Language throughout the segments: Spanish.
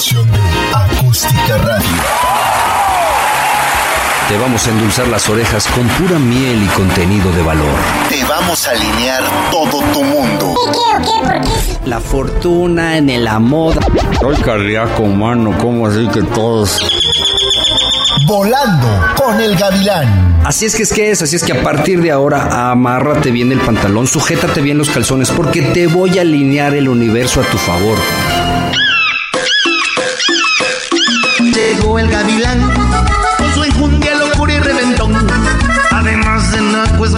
producción de Acústica Radio. Te vamos a endulzar las orejas con pura miel y contenido de valor. Te vamos a alinear todo tu mundo. ¿Qué o qué? ¿Por qué? La fortuna en el amor. Soy cardíaco, mano, ¿cómo así que todos? Volando con el gavilán. Así es que es que es, así es que a partir de ahora amárrate bien el pantalón, sujétate bien los calzones porque te voy a alinear el universo a tu favor.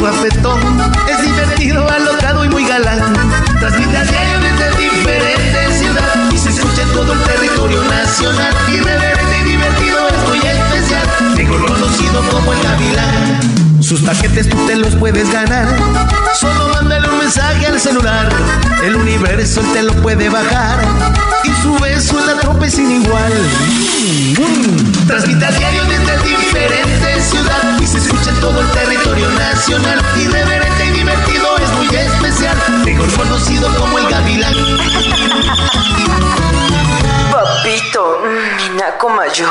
Guapetón, es divertido, alocado y muy galán. Transmite a diario desde diferentes ciudades y se escucha en todo el territorio nacional. Irreverente y divertido, es muy especial, mejor conocido como el gavilán. Sus paquetes tú te los puedes ganar. Solo mándale un mensaje al celular. El universo te lo puede bajar. Y su beso en la tropa sin igual. Mm. Transmite a diario desde diferentes ciudades. Y se escucha en todo el territorio nacional. Irreverente y divertido es muy especial. Mejor conocido como el gavilán. Papito, mi naco mayor.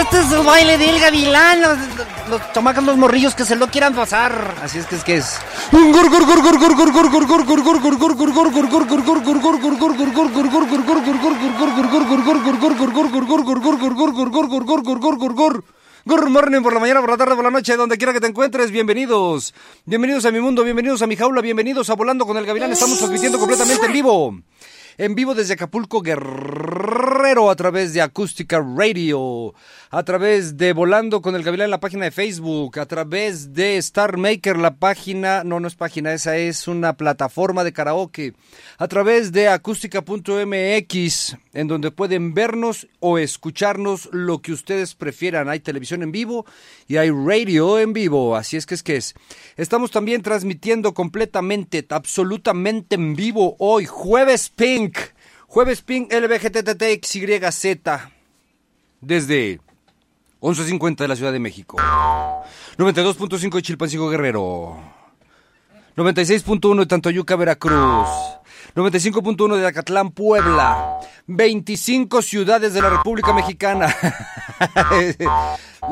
Este es el baile del gavilán. Los, los chamacos, los morrillos que se lo quieran pasar. Así es que es que es. Good morning por la mañana, por la tarde, por la noche, donde quiera que te encuentres, bienvenidos. Bienvenidos a mi mundo, bienvenidos a mi jaula, bienvenidos a Volando con el Gavilán. Estamos transmitiendo completamente en vivo. En vivo desde Acapulco Guerrero a través de Acústica Radio, a través de Volando con el Gavilán en la página de Facebook, a través de Star Maker, la página, no, no es página, esa es una plataforma de karaoke, a través de acústica.mx, en donde pueden vernos o escucharnos lo que ustedes prefieran. Hay televisión en vivo y hay radio en vivo, así es que es que es. Estamos también transmitiendo completamente, absolutamente en vivo hoy, jueves Pink, jueves Pink LBGTTXYZ, desde 11.50 de la Ciudad de México, 92.5 de Chilpancingo Guerrero, 96.1 de Tantoyuca, Veracruz. 95.1 de Acatlán, Puebla. 25 ciudades de la República Mexicana.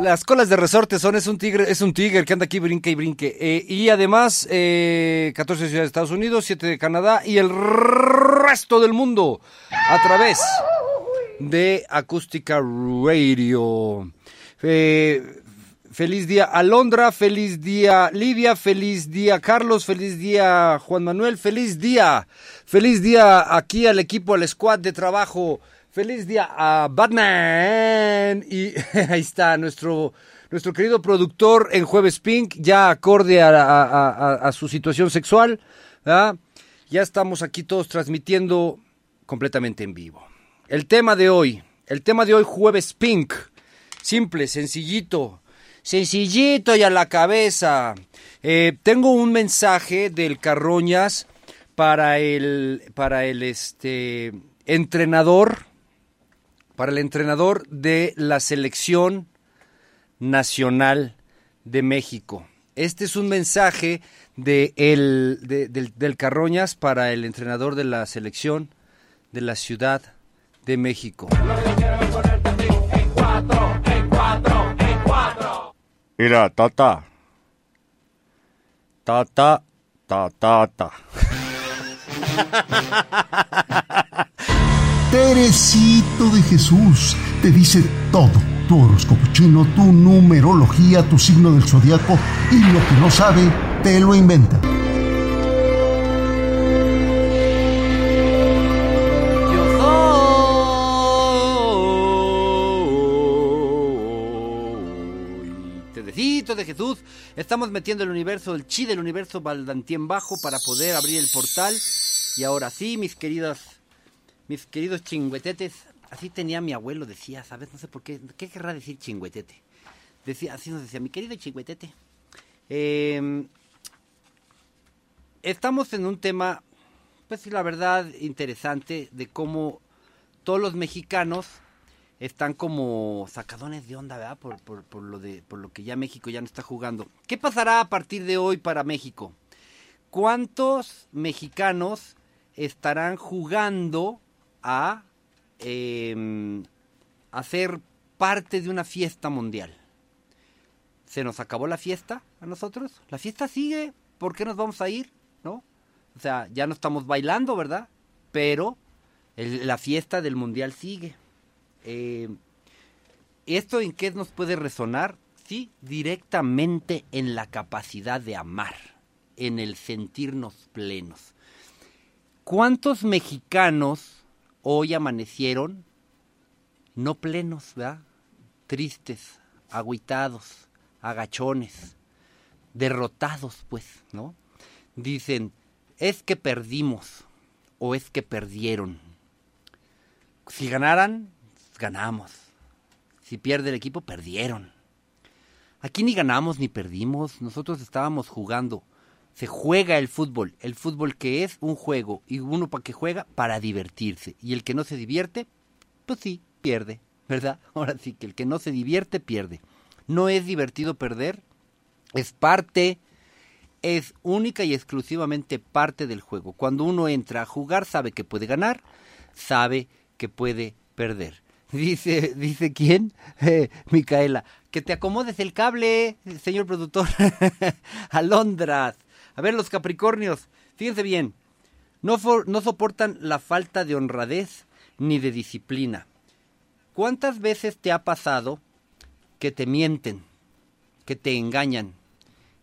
Las colas de resorte son, es un tigre, es un tigre que anda aquí brinque y brinque. Eh, y además, eh, 14 ciudades de Estados Unidos, 7 de Canadá y el resto del mundo a través de Acústica Radio. Eh, Feliz día Alondra, feliz día Livia, feliz día Carlos, feliz día Juan Manuel, feliz día, feliz día aquí al equipo, al squad de trabajo, feliz día a Batman. Y ahí está nuestro, nuestro querido productor en Jueves Pink, ya acorde a, su situación sexual, ya estamos aquí todos transmitiendo completamente en vivo. El tema de hoy, el tema de hoy Jueves Pink, simple, sencillito, sencillito y a la cabeza. Eh, tengo un mensaje del Carroñas para el, para el este, entrenador, para el entrenador de la selección nacional de México. Este es un mensaje de el, de- del, del Carroñas para el entrenador de la selección de la Ciudad de México. Mira, tata. Tata, ta, ta, ta. Teresito de Jesús te dice todo. Tu horóscopo chino, tu numerología, tu signo del zodiaco y lo que no sabe, te lo inventa. De Jesús, estamos metiendo el universo, el chi del universo Baldantien bajo para poder abrir el portal. Y ahora sí, mis queridos, mis queridos chingüetetes, así tenía mi abuelo, decía, ¿sabes? No sé por qué, ¿qué querrá decir chingüetete? Decía, así nos decía, mi querido chingüetete. eh, estamos en un tema, pues la verdad, interesante de cómo todos los mexicanos están como sacadones de onda, ¿verdad? Por, por, lo de, por lo que ya México ya no está jugando. ¿Qué pasará a partir de hoy para México? ¿Cuántos mexicanos estarán jugando a ser parte de una fiesta mundial? ¿Se nos acabó la fiesta a nosotros? La fiesta sigue, ¿por qué nos vamos a ir? ¿No? O sea, ya no estamos bailando, ¿verdad? Pero la fiesta del mundial sigue. Eh, ¿Esto en qué nos puede resonar? Sí, directamente en la capacidad de amar, en el sentirnos plenos. ¿Cuántos mexicanos hoy amanecieron no plenos, ¿verdad? Tristes, agüitados, agachones, derrotados, pues, ¿no? Dicen, es que perdimos o es que perdieron. Si ganaran, ganamos. Si pierde el equipo, perdieron. Aquí ni ganamos ni perdimos, nosotros estábamos jugando. Se juega el fútbol, el fútbol que es un juego y uno para que juega para divertirse y el que no se divierte, pues sí, pierde, ¿verdad? Ahora sí que el que no se divierte pierde. No es divertido perder, es parte, es única y exclusivamente parte del juego. Cuando uno entra a jugar sabe que puede ganar, sabe que puede perder. Dice, dice quién, Eh, Micaela, que te acomodes el cable, señor productor. Alondras. A ver, los Capricornios, fíjense bien, no, no soportan la falta de honradez ni de disciplina. ¿Cuántas veces te ha pasado que te mienten, que te engañan,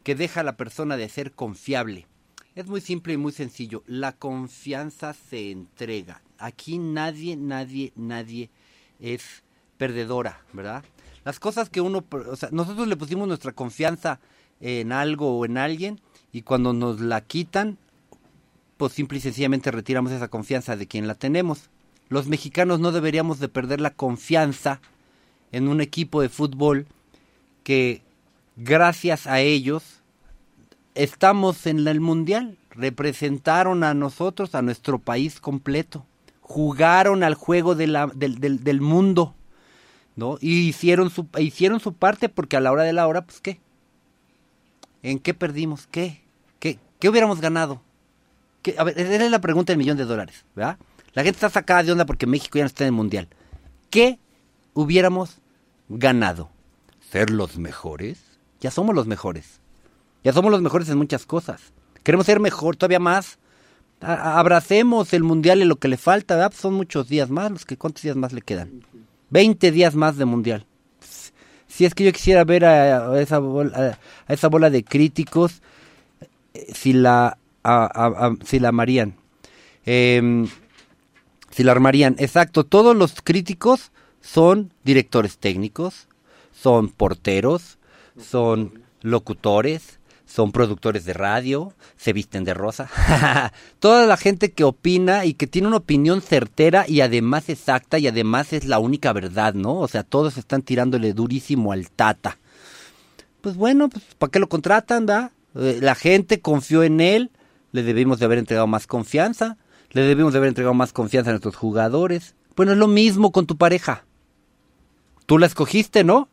que deja a la persona de ser confiable? Es muy simple y muy sencillo. La confianza se entrega. Aquí nadie, nadie, nadie es perdedora, ¿verdad? Las cosas que uno, o sea, nosotros le pusimos nuestra confianza en algo o en alguien y cuando nos la quitan, pues simple y sencillamente retiramos esa confianza de quien la tenemos. Los mexicanos no deberíamos de perder la confianza en un equipo de fútbol que gracias a ellos estamos en el mundial. Representaron a nosotros, a nuestro país completo. Jugaron al juego del, del- del mundo. ¿no? Y hicieron su, hicieron su parte porque a la hora de la hora, pues qué. ¿En qué perdimos? ¿Qué? ¿Qué, qué hubiéramos ganado? ¿Qué? A ver, esa es la pregunta del millón de dólares, ¿verdad? La gente está sacada de onda porque México ya no está en el mundial. ¿Qué hubiéramos ganado? ¿Ser los mejores? Ya somos los mejores. Ya somos los mejores en muchas cosas. Queremos ser mejor, todavía más. Abracemos el mundial y lo que le falta. Pues son muchos días más. Los que, ¿Cuántos días más le quedan? 20 días más de mundial. Si es que yo quisiera ver a, esa, bola, a, esa bola de críticos, eh, si la, si la. Em, si la armarían. Exacto, todos los críticos son directores técnicos, son porteros, son locutores, son productores de radio, se visten de rosa. Toda la gente que opina y que tiene una opinión certera y además exacta y además es la única verdad, ¿no? O sea, todos están tirándole durísimo al tata. Pues bueno, pues ¿para qué lo contratan, da? Eh, la gente confió en él, le debimos de haber entregado más confianza, le debimos de haber entregado más confianza a nuestros jugadores. Bueno, es lo mismo con tu pareja. Tú la escogiste, ¿no?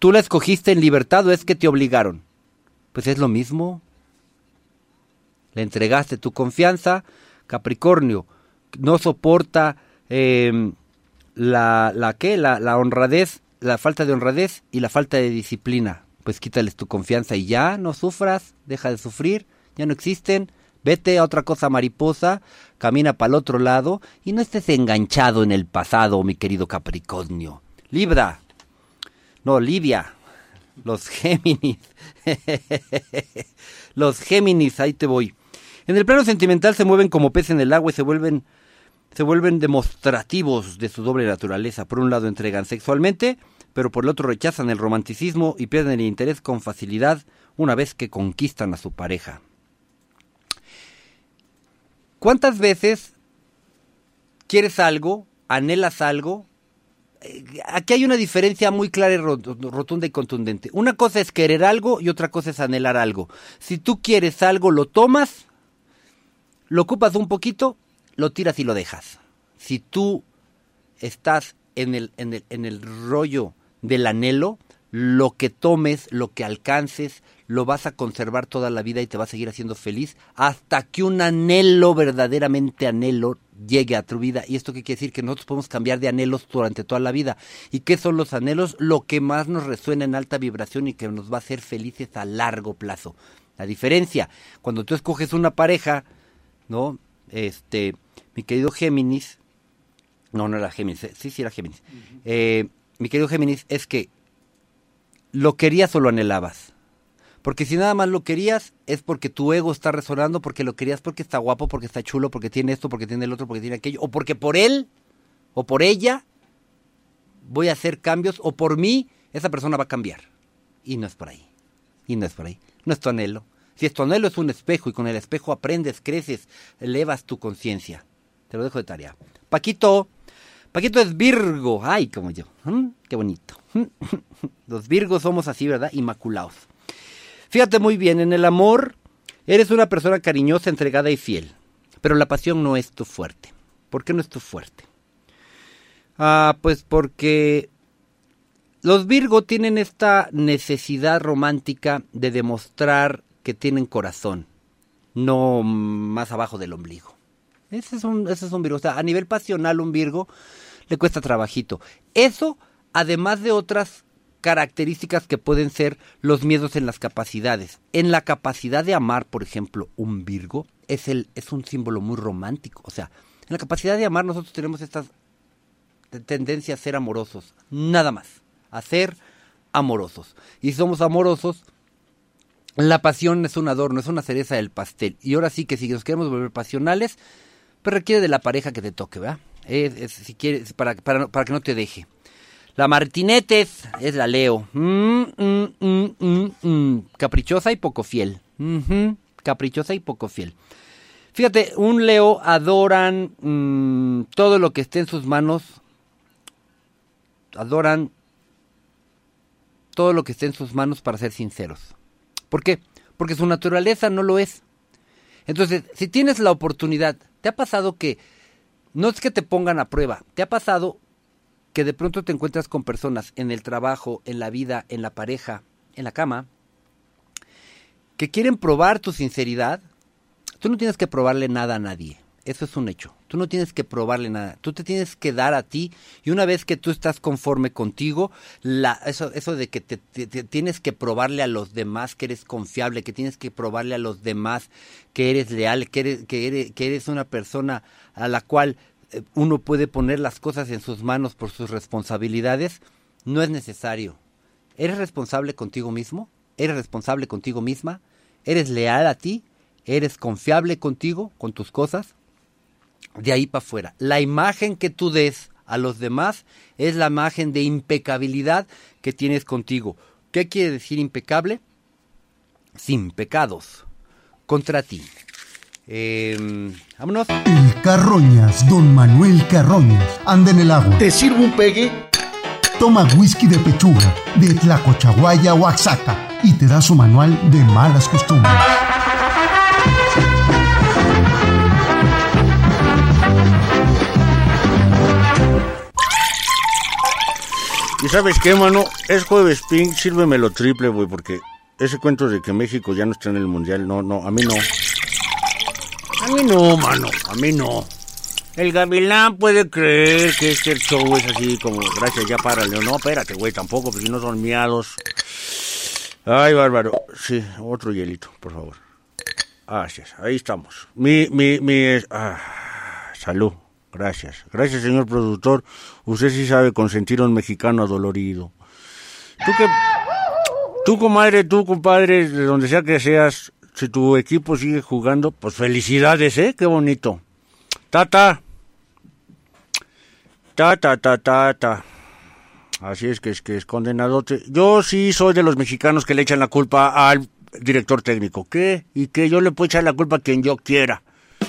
Tú la escogiste en libertad o es que te obligaron. Pues es lo mismo. Le entregaste tu confianza. Capricornio no soporta eh, la, la qué, la, la honradez, la falta de honradez y la falta de disciplina. Pues quítales tu confianza y ya, no sufras, deja de sufrir, ya no existen. Vete a otra cosa mariposa, camina para el otro lado y no estés enganchado en el pasado, mi querido Capricornio. Libra, no, Livia, los Géminis. los Géminis, ahí te voy. En el plano sentimental se mueven como pez en el agua y se vuelven se vuelven demostrativos de su doble naturaleza. Por un lado entregan sexualmente, pero por el otro rechazan el romanticismo y pierden el interés con facilidad una vez que conquistan a su pareja. ¿Cuántas veces quieres algo, anhelas algo? Aquí hay una diferencia muy clara y ro- rotunda y contundente. Una cosa es querer algo y otra cosa es anhelar algo. Si tú quieres algo, lo tomas, lo ocupas un poquito, lo tiras y lo dejas. Si tú estás en el, en el, en el rollo del anhelo, lo que tomes, lo que alcances, lo vas a conservar toda la vida y te va a seguir haciendo feliz hasta que un anhelo, verdaderamente anhelo, llegue a tu vida. ¿Y esto qué quiere decir? Que nosotros podemos cambiar de anhelos durante toda la vida. ¿Y qué son los anhelos? Lo que más nos resuena en alta vibración y que nos va a hacer felices a largo plazo. La diferencia, cuando tú escoges una pareja, ¿no? Este, mi querido Géminis, no, no era Géminis, eh, sí, sí era Géminis. Eh, mi querido Géminis, es que lo querías o lo anhelabas. Porque si nada más lo querías, es porque tu ego está resonando, porque lo querías porque está guapo, porque está chulo, porque tiene esto, porque tiene el otro, porque tiene aquello, o porque por él o por ella voy a hacer cambios, o por mí esa persona va a cambiar. Y no es por ahí. Y no es por ahí. No es tu anhelo. Si es tu anhelo es un espejo y con el espejo aprendes, creces, elevas tu conciencia. Te lo dejo de tarea. Paquito, Paquito es Virgo. Ay, como yo. ¿Mm? Qué bonito. Los Virgos somos así, ¿verdad? Inmaculados. Fíjate muy bien, en el amor eres una persona cariñosa, entregada y fiel. Pero la pasión no es tu fuerte. ¿Por qué no es tu fuerte? Ah, pues porque los Virgo tienen esta necesidad romántica de demostrar que tienen corazón, no más abajo del ombligo. Ese es un, ese es un Virgo. O sea, a nivel pasional, un Virgo le cuesta trabajito. Eso, además de otras características que pueden ser los miedos en las capacidades. En la capacidad de amar, por ejemplo, un Virgo es, el, es un símbolo muy romántico. O sea, en la capacidad de amar nosotros tenemos esta tendencia a ser amorosos. Nada más. A ser amorosos. Y si somos amorosos, la pasión es un adorno, es una cereza del pastel. Y ahora sí que si nos queremos volver pasionales, pues requiere de la pareja que te toque, ¿verdad? Es, es- si quieres, para, para, para que no te deje. La Martinetes es la Leo. Mm, mm, mm. Caprichosa y poco fiel. Caprichosa y poco fiel. Fíjate, un Leo adoran todo lo que esté en sus manos. Adoran todo lo que esté en sus manos para ser sinceros. ¿Por qué? Porque su naturaleza no lo es. Entonces, si tienes la oportunidad, ¿te ha pasado que no es que te pongan a prueba, te ha pasado que de pronto te encuentras con personas en el trabajo, en la vida, en la pareja, en la cama, que quieren probar tu sinceridad? Tú no tienes que probarle nada a nadie. Eso es un hecho. Tú no tienes que probarle nada. Tú te tienes que dar a ti y una vez que tú estás conforme contigo, la, eso, eso de que te, tienes que probarle a los demás que eres confiable, que tienes que probarle a los demás que eres leal, que eres, que eres, que eres una persona a la cual uno puede poner las cosas en sus manos por sus responsabilidades, no es necesario. ¿Eres responsable contigo mismo? ¿Eres responsable contigo misma? ¿Eres leal a ti? ¿Eres confiable contigo, con tus cosas? De ahí para afuera. La imagen que tú des a los demás es la imagen de impecabilidad que tienes contigo. ¿Qué quiere decir impecable? Sin pecados contra ti. Eh, vámonos. El Carroñas, don Manuel Carroñas, anda en el agua. ¿Te sirvo un pegue? Toma whisky de pechuga, de Tlacochahuaya, Oaxaca, y te da su manual de malas costumbres. ¿Y sabes qué, mano? Es jueves pink, sírvemelo triple, güey, porque ese cuento de que México ya no está en el mundial, no, no, a mí no. Mí no, mano, a mí no. El gavilán puede creer que este show es así como, gracias, ya párale. No, espérate, güey, tampoco, porque si no son miados. Ay, bárbaro. Sí, otro hielito, por favor. Gracias, ahí estamos. Mi, mi, mi, ah, salud. Gracias. Gracias, señor productor. Usted sí sabe consentir a un mexicano adolorido. Tú que... Tú, comadre, tú, compadre, de donde sea que seas, si tu equipo sigue jugando, pues felicidades, ¿eh? Qué bonito. Tata. Ta, ta, ta, ta, ta. Así es que es que es condenadote. Yo sí soy de los mexicanos que le echan la culpa al director técnico. ¿Qué? Y que yo le puedo echar la culpa a quien yo quiera.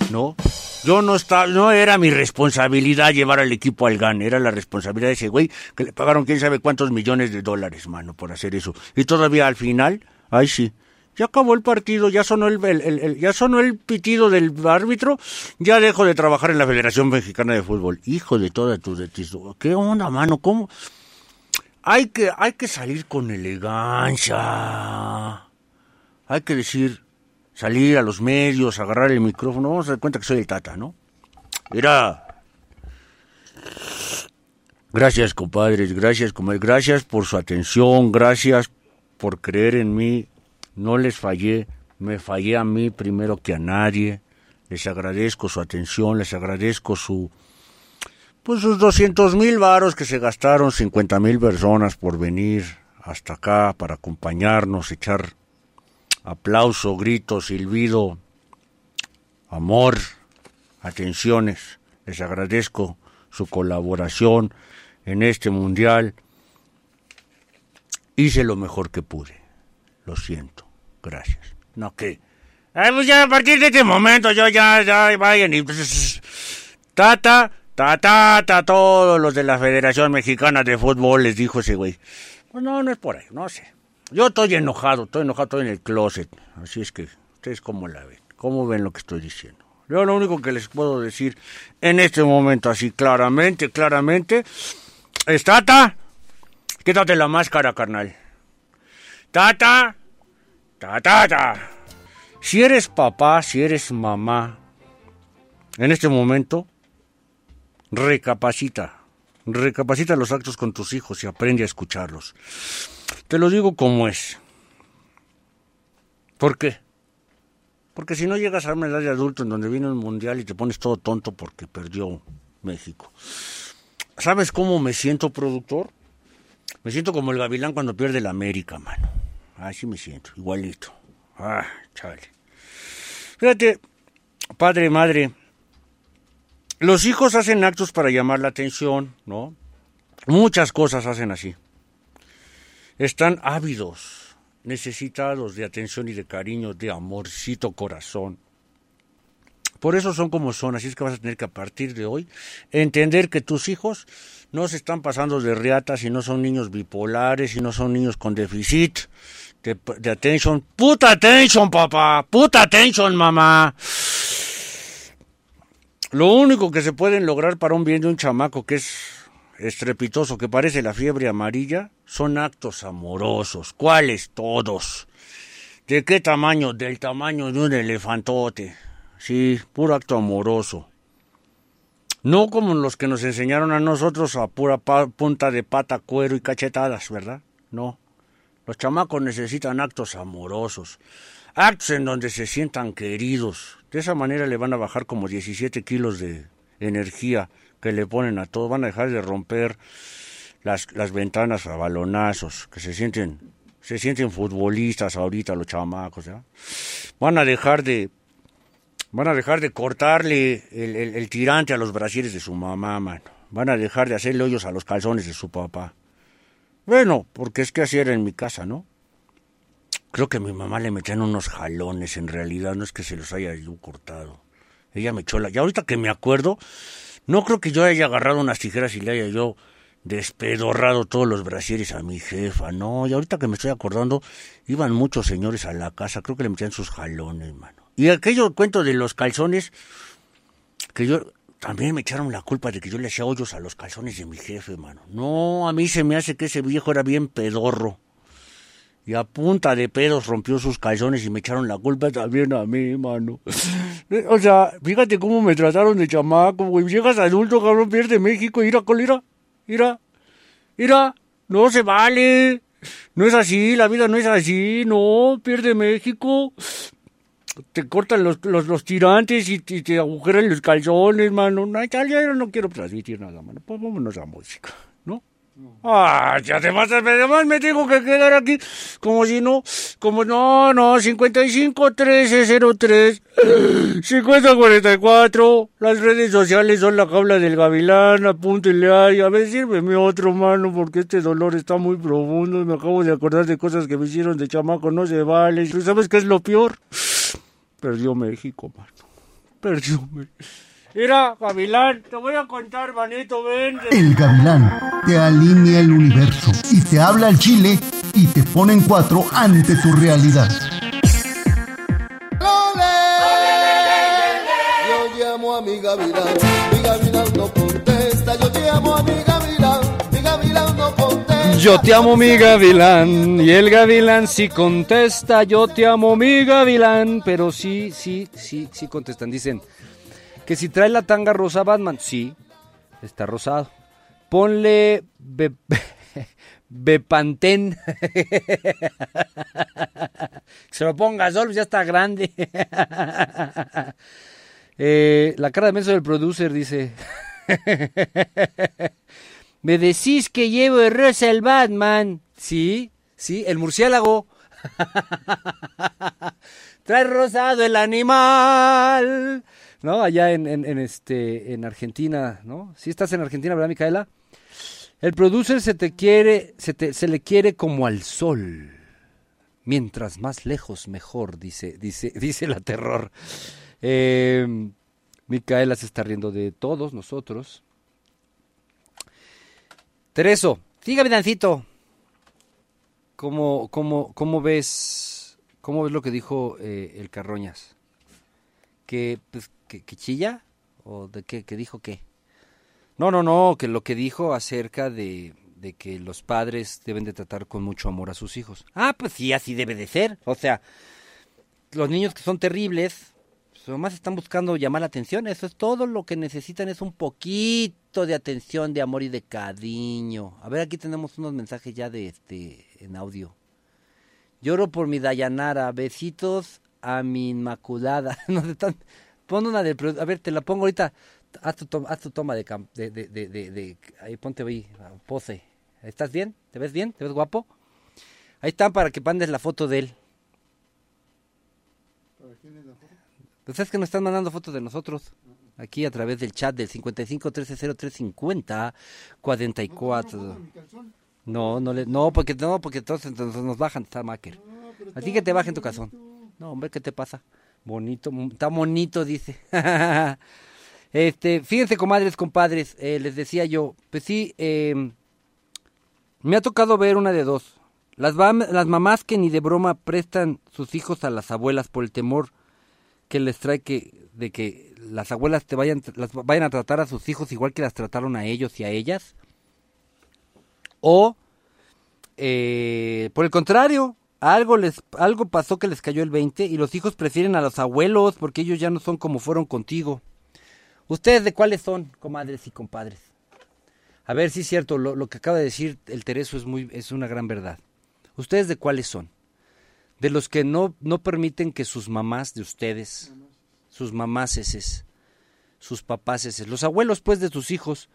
¿No? Yo no estaba, no era mi responsabilidad llevar al equipo al GAN, era la responsabilidad de ese güey que le pagaron quién sabe cuántos millones de dólares, mano, por hacer eso. Y todavía al final, ay sí, Ya acabó el partido, ya sonó el, ya sonó el pitido del árbitro, ya dejo de trabajar en la Federación Mexicana de Fútbol. Hijo de toda tu de tis- ¿Qué onda, mano? ¿Cómo? Hay que, hay que salir con elegancia. Hay que decir, salir a los medios, agarrar el micrófono. Vamos a dar cuenta que soy el Tata, ¿no? Mira. Gracias, compadres, gracias, comadre, gracias por su atención, gracias por creer en mí. No les fallé, me fallé a mí primero que a nadie. Les agradezco su atención, les agradezco su, pues sus 200 mil varos que se gastaron 50 mil personas por venir hasta acá para acompañarnos, echar aplauso, grito, silbido, amor, atenciones. Les agradezco su colaboración en este mundial. Hice lo mejor que pude. Lo siento. Gracias. No, que. Ay, pues ya a partir de este momento, yo ya, ya, vayan y. Tata, tata, tata, todos los de la Federación Mexicana de Fútbol, les dijo ese güey. Pues no, no es por ahí, no sé. Yo estoy enojado, estoy enojado, estoy en el closet. Así es que, ustedes cómo la ven, cómo ven lo que estoy diciendo. Yo lo único que les puedo decir en este momento, así claramente, claramente, es Tata, quítate la máscara, carnal. Tata, tata, tata. Si eres papá, si eres mamá, en este momento, recapacita. Recapacita los actos con tus hijos y aprende a escucharlos. Te lo digo como es. ¿Por qué? Porque si no llegas a una edad de adulto en donde viene un mundial y te pones todo tonto porque perdió México. ¿Sabes cómo me siento productor? Me siento como el gavilán cuando pierde la América, mano. Así me siento, igualito. Ah, chale. Fíjate, padre, madre, los hijos hacen actos para llamar la atención, ¿no? Muchas cosas hacen así. Están ávidos, necesitados de atención y de cariño, de amorcito corazón. Por eso son como son, así es que vas a tener que a partir de hoy entender que tus hijos no se están pasando de riatas y no son niños bipolares y no son niños con déficit de, de atención. Puta atención, papá, puta atención, mamá. Lo único que se pueden lograr para un bien de un chamaco que es estrepitoso, que parece la fiebre amarilla, son actos amorosos. ¿Cuáles? Todos. ¿De qué tamaño? Del tamaño de un elefantote. Sí, puro acto amoroso. No como los que nos enseñaron a nosotros a pura punta de pata, cuero y cachetadas, ¿verdad? No. Los chamacos necesitan actos amorosos. Actos en donde se sientan queridos. De esa manera le van a bajar como 17 kilos de energía que le ponen a todo. Van a dejar de romper las, las ventanas a balonazos. Que se sienten, se sienten futbolistas ahorita los chamacos. Van a dejar de Van a dejar de cortarle el, el- el tirante a los brasieres de su mamá, mano. Van a dejar de hacerle hoyos a los calzones de su papá. Bueno, porque es que así era en mi casa, ¿no? Creo que a mi mamá le metían unos jalones, en realidad, no es que se los haya yo cortado. Ella me echó la... Y ahorita que me acuerdo, no creo que yo haya agarrado unas tijeras y le haya yo despedorrado todos los brasieres a mi jefa, no. Y ahorita que me estoy acordando, iban muchos señores a la casa, creo que le metían sus jalones, mano. Y aquello cuento de los calzones, que yo también me echaron la culpa de que yo le hacía hoyos a los calzones de mi jefe, mano. No, a mí se me hace que ese viejo era bien pedorro. Y a punta de pedos rompió sus calzones y me echaron la culpa también a mí, mano. O sea, fíjate cómo me trataron de chamaco, güey. Llegas adulto, cabrón, pierde México. Ira, colira, ira, ira. No se vale. No es así, la vida no es así, no. Pierde México. Te cortan los, los, los tirantes y, te- te agujeran los calzones, mano. No, ya, ya no quiero transmitir nada, mano. Pues vámonos a música, ¿no? Ah, ya te vas a además me tengo que quedar aquí como si no, como no, no, 55 13 03 50 44 las redes sociales son la jaula del gavilán, apúntenle ahí, a ver, sírveme otro mano porque este dolor está muy profundo, me acabo de acordar de cosas que me hicieron de chamaco, no se vale, ¿tú sabes qué es lo peor? Perdió México, mano. Perdió México. Mira, Gavilán, te voy a contar, manito, ven. El Gavilán te alinea el universo y te habla al Chile y te pone en cuatro ante tu realidad. ¡Ole! Yo llamo a mi Gavilán. Yo te amo mi gavilán y el gavilán sí contesta, yo te amo mi gavilán, pero sí, sí, sí, sí contestan. Dicen que si trae la tanga rosa Batman, sí, está rosado. Ponle be- Bepantén. Se lo ponga sol, ya está grande. Eh, la cara de menso del producer dice... Me decís que llevo de rosa el Batman. Sí, sí, el murciélago. Trae rosado el animal. ¿No? Allá en, en- este, en Argentina, ¿no? Sí estás en Argentina, ¿verdad, Micaela? El producer se te quiere, se, te- se le quiere como al sol. Mientras más lejos, mejor, dice, dice, dice la terror. Eh, Micaela se está riendo de todos nosotros. Tereso, siga Dancito. ¿Cómo, cómo, cómo ves, cómo ves lo que dijo eh, el Carroñas? ¿Que, pues, que, chilla? ¿O de qué? ¿Que dijo qué? No, no, no, que lo que dijo acerca de, de que los padres deben de tratar con mucho amor a sus hijos. Ah, pues sí, así debe de ser. O sea, los niños que son terribles, nomás están buscando llamar la atención. Eso es todo lo que necesitan, es un poquito de atención, de amor y de cariño. A ver, aquí tenemos unos mensajes ya de este en audio. Lloro por mi Dayanara, besitos a mi Inmaculada. Nos están, pon una produ- a ver, te la pongo ahorita. Haz tu, toma, haz tu toma de, de, de, de, de- de- ahí ponte ahí, pose. ¿Estás bien? ¿Te ves bien? ¿Te ves guapo? Ahí están para que mandes la foto de él. Pues es que nos están mandando fotos de nosotros. Aquí a través del chat del 55 13 03 50 44. No, no, le, no, porque no, porque entonces, entonces nos bajan, está Macker. Así que te bajen tu calzón. No, hombre, ¿qué te pasa? Bonito, está bonito, dice. este, fíjense, comadres, compadres, eh, les decía yo, pues sí, eh, me ha tocado ver una de dos. Las, las mamás que ni de broma prestan sus hijos a las abuelas por el temor que les trae que de que las abuelas te vayan las vayan a tratar a sus hijos igual que las trataron a ellos y a ellas o eh, por el contrario algo les algo pasó que les cayó el 20 y los hijos prefieren a los abuelos porque ellos ya no son como fueron contigo ustedes de cuáles son comadres y compadres a ver si es cierto lo, lo que acaba de decir el Tereso es muy es una gran verdad. Ustedes de cuáles son de los que no, no permiten que sus mamás de ustedes, sus mamáses, sus papases, los abuelos pues de tus hijos,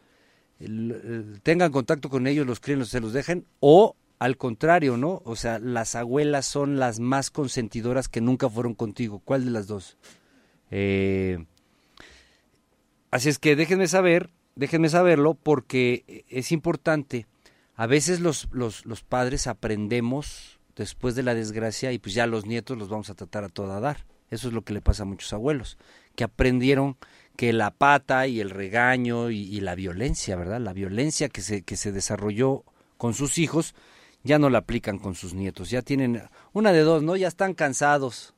tengan contacto con ellos, los críen, los- se los dejen, o al contrario, ¿no? O sea, las abuelas son las más consentidoras que nunca fueron contigo. ¿Cuál de las dos? Eh, así es que déjenme saber, déjenme saberlo, porque es importante. A veces los, los, los padres aprendemos después de la desgracia y pues ya los nietos los vamos a tratar a toda dar. Eso es lo que le pasa a muchos abuelos, que aprendieron que la pata y el regaño y, la violencia, ¿verdad? La violencia que se, que se desarrolló con sus hijos, ya no la aplican con sus nietos. Ya tienen una de dos, ¿no? Ya están cansados.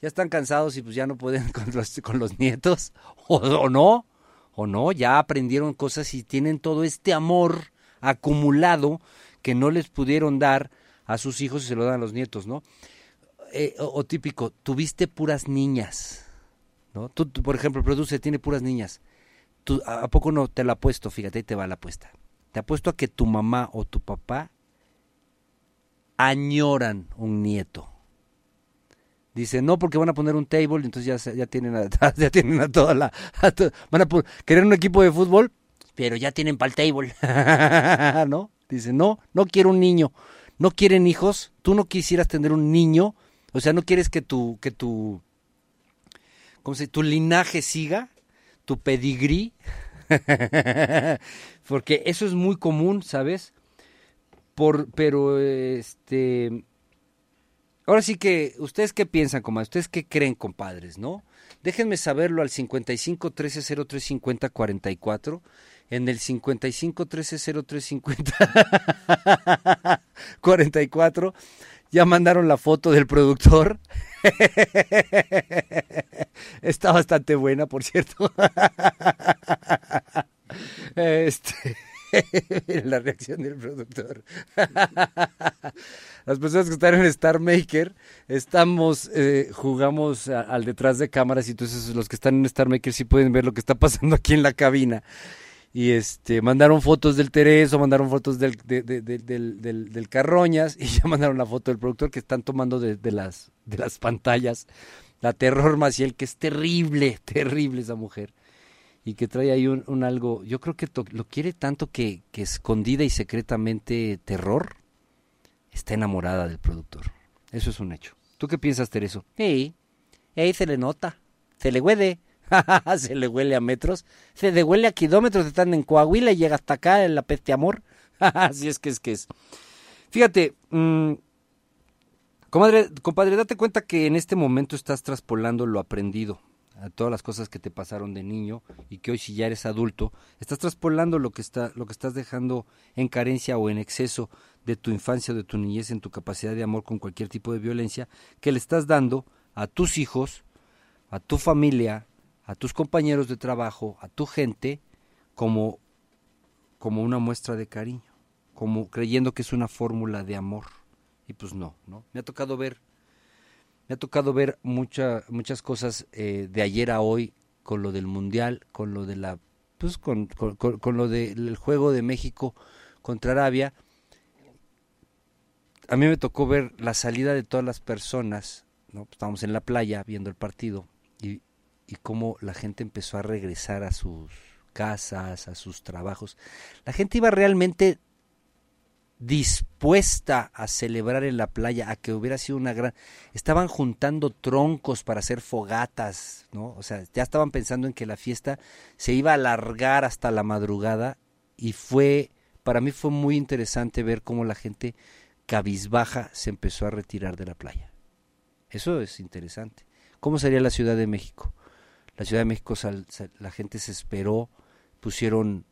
Ya están cansados y pues ya no pueden con los, con los nietos. O, o no, o no, ya aprendieron cosas y tienen todo este amor acumulado que no les pudieron dar a sus hijos y se lo dan a los nietos, ¿no? Eh, o, típico, tuviste puras niñas, ¿no? Tú, por ejemplo, produce, tiene puras niñas. ¿A poco no te la apuesto? Fíjate, ahí te va la apuesta. Te apuesto a que tu mamá o tu papá añoran un nieto. Dice, no, porque van a poner un table, entonces ya, ya tienen a, ya tienen a toda la... van a querer un equipo de fútbol, pero ya tienen para el table. ¿No? Dice, no, no quiero un niño. No quieren hijos. Tú no quisieras tener un niño. O sea, no quieres que tu, que tu, ¿cómo se dice? Tu linaje siga, tu pedigrí. Porque eso es muy común, ¿sabes? Por, pero, este, Ahora sí que, ¿ustedes qué piensan, comadre? ¿Ustedes qué creen, compadres, no? Déjenme saberlo al 55 13 03 50 44. En el 55 13 03 50 44. ya mandaron la foto del productor. Está bastante buena, por cierto. Este, la reacción del productor. Las personas que están en Star Maker, estamos, eh, jugamos al detrás de cámaras y entonces los que están en Star Maker sí pueden ver lo que está pasando aquí en la cabina. Y este, mandaron fotos del Tereso, mandaron fotos del, de- de- de- del, del- del Carroñas y ya mandaron la foto del productor que están tomando de, las, de las pantallas. La Terror Maciel, que es terrible, terrible esa mujer. Y que trae ahí un, algo, yo creo que lo quiere tanto que, que escondida y secretamente terror, está enamorada del productor. Eso es un hecho. ¿Tú qué piensas, Tereso? Sí, ahí se le nota, se le huele. se le huele a metros. Se le huele a kilómetros, están en Coahuila y llega hasta acá en la peste amor. Así es que es que es. Fíjate, mm, comadre, compadre, date cuenta que en este momento estás traspolando lo aprendido a todas las cosas que te pasaron de niño y que hoy si ya eres adulto, estás traspolando lo que está lo que estás dejando en carencia o en exceso de tu infancia o de tu niñez en tu capacidad de amor con cualquier tipo de violencia que le estás dando a tus hijos, a tu familia, a tus compañeros de trabajo, a tu gente como como una muestra de cariño, como creyendo que es una fórmula de amor. Y pues no, ¿no? Me ha tocado ver, me ha tocado ver mucha, muchas cosas eh, de ayer a hoy con lo del mundial, con lo de la, pues con, con, con- lo del juego de México contra Arabia. A mí me tocó ver la salida de todas las personas, ¿no? Estábamos en la playa viendo el partido y, cómo la gente empezó a regresar a sus casas, a sus trabajos. La gente iba realmente dispuesta a celebrar en la playa, a que hubiera sido una gran... Estaban juntando troncos para hacer fogatas, ¿no? O sea, ya estaban pensando en que la fiesta se iba a alargar hasta la madrugada y fue, para mí fue muy interesante ver cómo la gente cabizbaja se empezó a retirar de la playa. Eso es interesante. ¿Cómo sería la Ciudad de México? La Ciudad de México, sal- la gente se esperó, pusieron,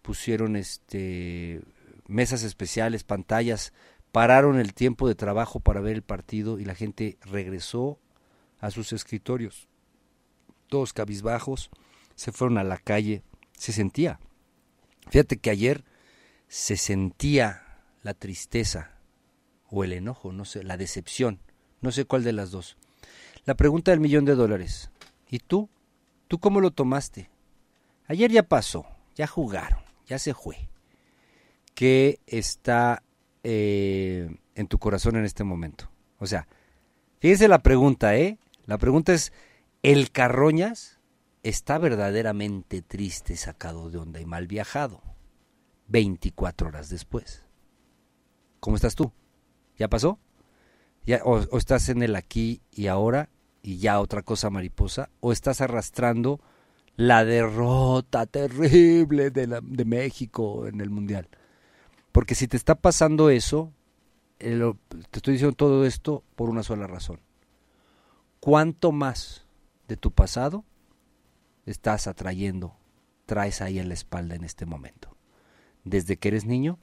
pusieron este, mesas especiales, pantallas, pararon el tiempo de trabajo para ver el partido y la gente regresó a sus escritorios. Todos cabizbajos, se fueron a la calle, se sentía. Fíjate que ayer se sentía la tristeza o el enojo, no sé, la decepción, no sé cuál de las dos. La pregunta del millón de dólares. ¿Y tú? ¿Tú cómo lo tomaste? Ayer ya pasó, ya jugaron, ya se fue. ¿Qué está eh, en tu corazón en este momento? O sea, fíjese la pregunta, ¿eh? La pregunta es, ¿el Carroñas está verdaderamente triste, sacado de onda y mal viajado? 24 horas después. ¿Cómo estás tú? ¿Ya pasó? ¿Ya, o, o estás en el aquí y ahora y ya otra cosa mariposa? ¿O estás arrastrando la derrota terrible de, la- de México en el Mundial? Porque si te está pasando eso, eh, te estoy diciendo todo esto por una sola razón. ¿Cuánto más de tu pasado estás atrayendo, traes ahí en la espalda en este momento? Desde que eres niño,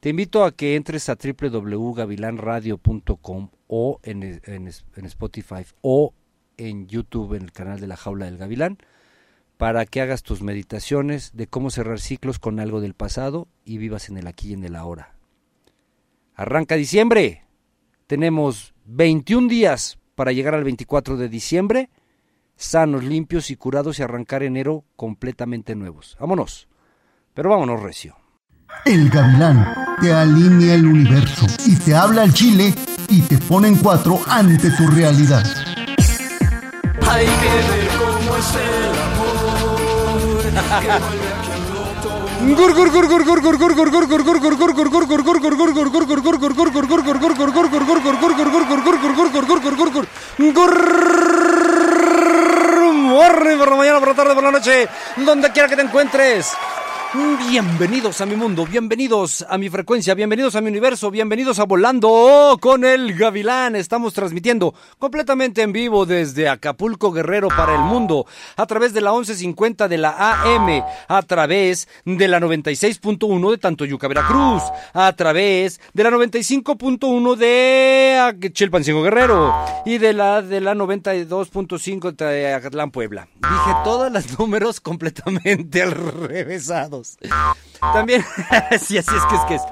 te invito a que entres a www.gavilanradio.com o en, en- en Spotify o en YouTube en el canal de la Jaula del Gavilán para que hagas tus meditaciones de cómo cerrar ciclos con algo del pasado y vivas en el aquí y en el ahora. Arranca diciembre. Tenemos 21 días para llegar al 24 de diciembre, sanos, limpios y curados y arrancar enero completamente nuevos. Vámonos. Pero vámonos recio. El gavilán te alinea el universo y te habla al chile y te ponen cuatro ante tu realidad. Hay que ver cómo es el amor. por la mañana, por la tarde, por la noche, donde quiera que te encuentres. Bienvenidos a mi mundo, bienvenidos a mi frecuencia, bienvenidos a mi universo, bienvenidos a Volando con el Gavilán. Estamos transmitiendo completamente en vivo desde Acapulco Guerrero para el mundo, a través de la 1150 de la AM, a través de la 96.1 de Tantoyuca, Veracruz, a través de la 95.1 de Chilpancingo Guerrero y de la de la 92.5 de Acatlán, Puebla. Dije todos los números completamente al También, sí, así es que es que es.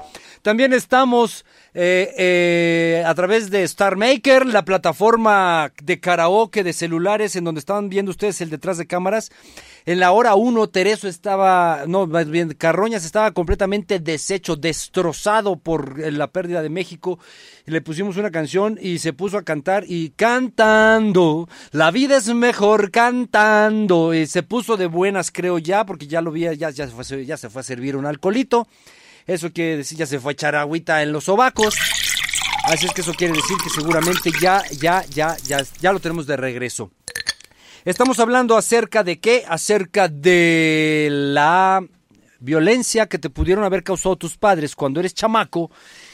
También estamos eh, eh, a través de Star Maker, la plataforma de karaoke de celulares, en donde estaban viendo ustedes el detrás de cámaras. En la hora uno, Tereso estaba, no, más bien, Carroñas estaba completamente deshecho, destrozado por eh, la pérdida de México. Le pusimos una canción y se puso a cantar y cantando, la vida es mejor cantando. Y se puso de buenas, creo ya, porque ya lo vi, ya, ya, se fue, ya se fue a servir un alcoholito. Eso quiere decir, ya se fue a echar agüita en los sobacos. Así es que eso quiere decir que seguramente ya, ya, ya, ya, ya lo tenemos de regreso. Estamos hablando acerca de qué? Acerca de la violencia que te pudieron haber causado tus padres cuando eres chamaco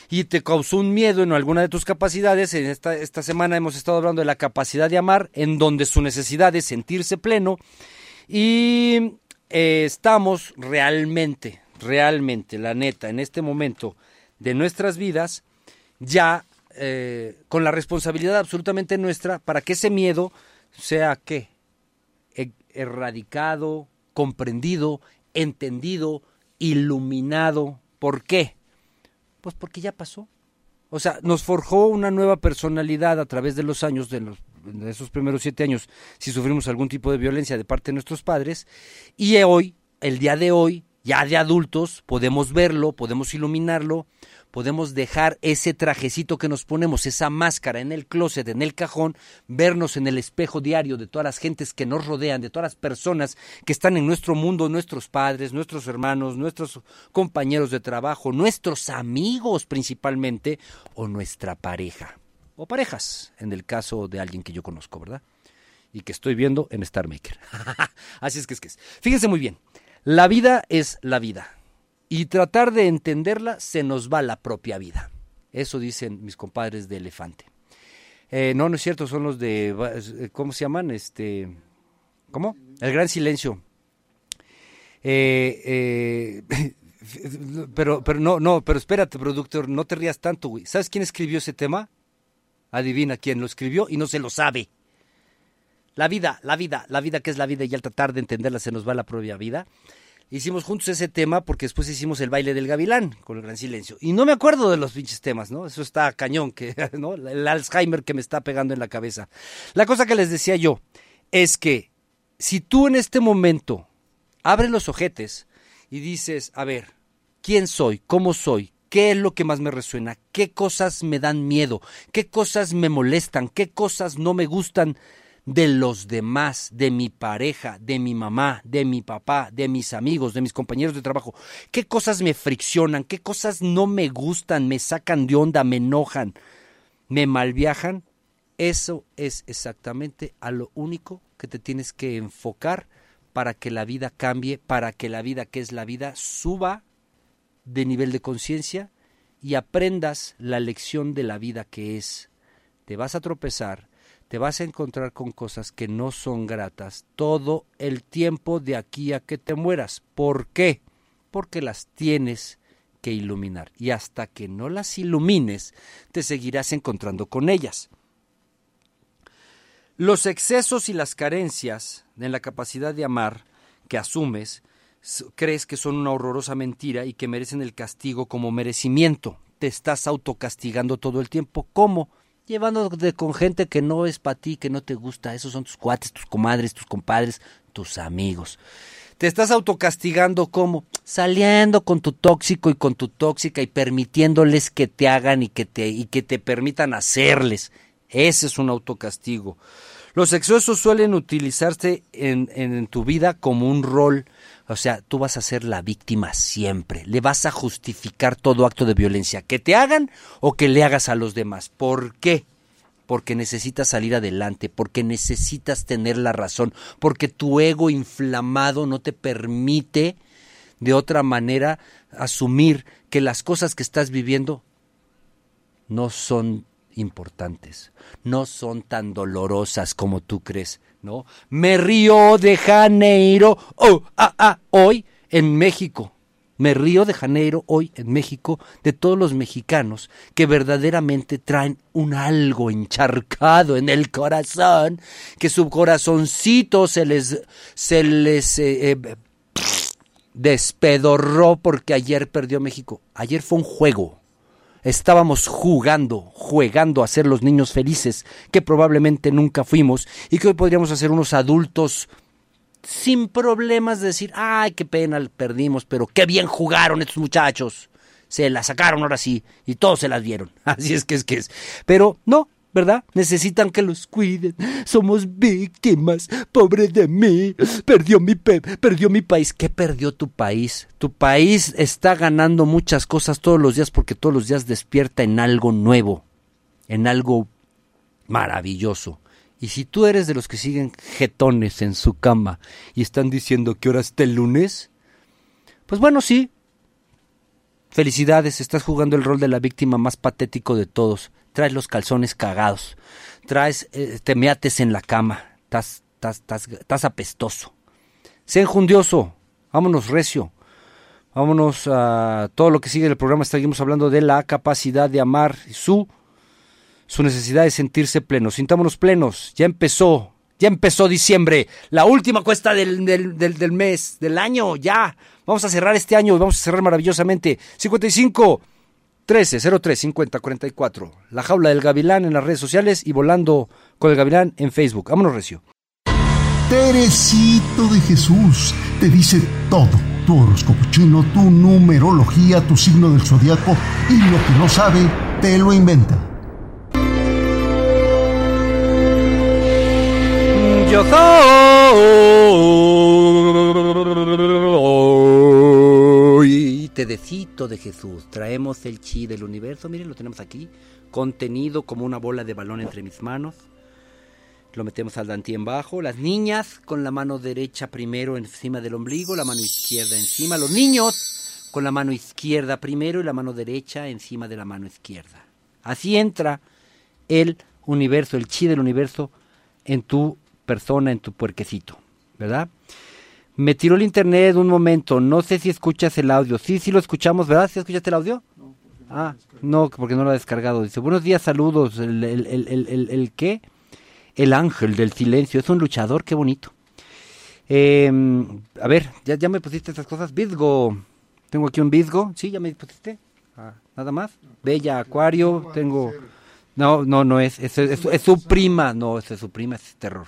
y te causó un miedo en alguna de tus capacidades. En esta, esta semana hemos estado hablando de la capacidad de amar, en donde su necesidad es sentirse pleno. Y eh, estamos realmente, realmente, la neta, en este momento de nuestras vidas, ya eh, con la responsabilidad absolutamente nuestra para que ese miedo sea qué? E- erradicado, comprendido, entendido, iluminado. ¿Por qué? Pues porque ya pasó. O sea, nos forjó una nueva personalidad a través de los años, de, los, de esos primeros siete años, si sufrimos algún tipo de violencia de parte de nuestros padres. Y hoy, el día de hoy, ya de adultos, podemos verlo, podemos iluminarlo, podemos dejar ese trajecito que nos ponemos, esa máscara en el closet, en el cajón, vernos en el espejo diario de todas las gentes que nos rodean, de todas las personas que están en nuestro mundo, nuestros padres, nuestros hermanos, nuestros compañeros de trabajo, nuestros amigos principalmente, o nuestra pareja, o parejas, en el caso de alguien que yo conozco, ¿verdad? Y que estoy viendo en Star Maker. Así es que es que es. Fíjense muy bien, la vida es la vida y tratar de entenderla se nos va la propia vida. Eso dicen mis compadres de Elefante. Eh, no, no es cierto, son los de, eh, ¿cómo se llaman? Este, ¿Cómo? El Gran Silencio. Eh, pero, pero no, no, pero espérate, productor, no te rías tanto, güey. ¿Sabes quién escribió ese tema? Adivina quién lo escribió y no se lo sabe. La vida, la vida, la vida que es la vida y al tratar de entenderla se nos va la propia vida. Hicimos juntos ese tema porque después hicimos el baile del gavilán con el gran silencio. Y no me acuerdo de los pinches temas, ¿no? Eso está cañón, que, ¿no? El Alzheimer que me está pegando en la cabeza. La cosa que les decía yo es que si tú en este momento abres los ojetes y dices, a ver, ¿quién soy? ¿Cómo soy? ¿Qué es lo que más me resuena? ¿Qué cosas me dan miedo? ¿Qué cosas me molestan? ¿Qué cosas no me gustan? De los demás, de mi pareja, de mi mamá, de mi papá, de mis amigos, de mis compañeros de trabajo. ¿Qué cosas me friccionan? ¿Qué cosas no me gustan? ¿Me sacan de onda? ¿Me enojan? ¿Me malviajan? Eso es exactamente a lo único que te tienes que enfocar para que la vida cambie, para que la vida que es la vida suba de nivel de conciencia y aprendas la lección de la vida que es. Te vas a tropezar, te vas a encontrar con cosas que no son gratas todo el tiempo de aquí a que te mueras. ¿Por qué? Porque las tienes que iluminar y hasta que no las ilumines te seguirás encontrando con ellas. Los excesos y las carencias en la capacidad de amar que asumes crees que son una horrorosa mentira y que merecen el castigo como merecimiento. Te estás autocastigando todo el tiempo. ¿Cómo? Llevándote con gente que no es para ti, que no te gusta. Esos son tus cuates, tus comadres, tus compadres, tus amigos. Te estás autocastigando como saliendo con tu tóxico y con tu tóxica y permitiéndoles que te hagan y que te, y que te permitan hacerles. Ese es un autocastigo. Los excesos suelen utilizarse en, en, en, tu vida como un rol. O sea, tú vas a ser la víctima siempre. Le vas a justificar todo acto de violencia, que te hagan o que le hagas a los demás. ¿Por qué? Porque necesitas salir adelante, porque necesitas tener la razón, porque tu ego inflamado no te permite de otra manera asumir que las cosas que estás viviendo no son importantes, no son tan dolorosas como tú crees, ¿no? Me río de Janeiro, oh, ah, ah, hoy en México. Me río de Janeiro hoy en México de todos los mexicanos que verdaderamente traen un algo encharcado en el corazón, que su corazoncito se les se les eh, eh, despedorró porque ayer perdió México. Ayer fue un juego. Estábamos jugando, jugando a ser los niños felices que probablemente nunca fuimos y que hoy podríamos ser unos adultos sin problemas de decir, ay, qué pena, perdimos, pero qué bien jugaron estos muchachos. Se la sacaron ahora sí y todos se las dieron. Así es que es que es. Pero no, ¿verdad? Necesitan que los cuiden. Somos víctimas. Pobre de mí. Perdió mi pe perdió mi país. ¿Qué perdió tu país? Tu país está ganando muchas cosas todos los días porque todos los días despierta en algo nuevo, en algo maravilloso. Y si tú eres de los que siguen jetones en su cama y están diciendo que ahora está el lunes, pues bueno, sí. Felicidades, estás jugando el rol de la víctima más patético de todos. Traes los calzones cagados, traes, eh, te meates en la cama, estás, estás, apestoso. Sé enjundioso, vámonos recio. Vámonos a todo lo que sigue del programa. Seguimos hablando de la capacidad de amar su su necesidad de sentirse plenos. Sintámonos plenos. Ya empezó, ya empezó diciembre, la última cuesta del, del, del, del mes, del año, ya. Vamos a cerrar este año vamos a cerrar maravillosamente. 55 13 03 50 44. La jaula del gavilán en las redes sociales y volando con el gavilán en Facebook. Vámonos, Recio. Teresito de Jesús te dice todo. Tu horóscopo chino, tu numerología, tu signo del zodiaco y lo que no sabe, te lo inventa. Yo soy Tedecito de Jesús. Traemos el chi del universo. Miren, lo tenemos aquí. Contenido como una bola de balón entre mis manos. Lo metemos al dantien bajo. Las niñas con la mano derecha primero encima del ombligo, la mano izquierda encima. Los niños con la mano izquierda primero y la mano derecha encima de la mano izquierda. Así entra el universo, el chi del universo en tu persona, en tu puerquecito, ¿verdad? Me tiró el internet un momento, no sé si escuchas el audio. Sí, sí lo escuchamos, ¿verdad? ¿Sí escuchaste el audio? Ah, no, porque no lo ha descargado. Dice, buenos días, saludos. ¿El, el, el, el, el- el qué? El ángel del silencio. Es un luchador, qué bonito. Eh, a ver, ¿ya, ya me pusiste estas cosas. Vidgo. Tengo aquí un Vidgo. ¿Sí? ¿Ya me pusiste? Ah, ¿Nada más? Bella, Acuario. Tengo... No, no, no es. Es, es, es su prima. No, es su prima. Es terror.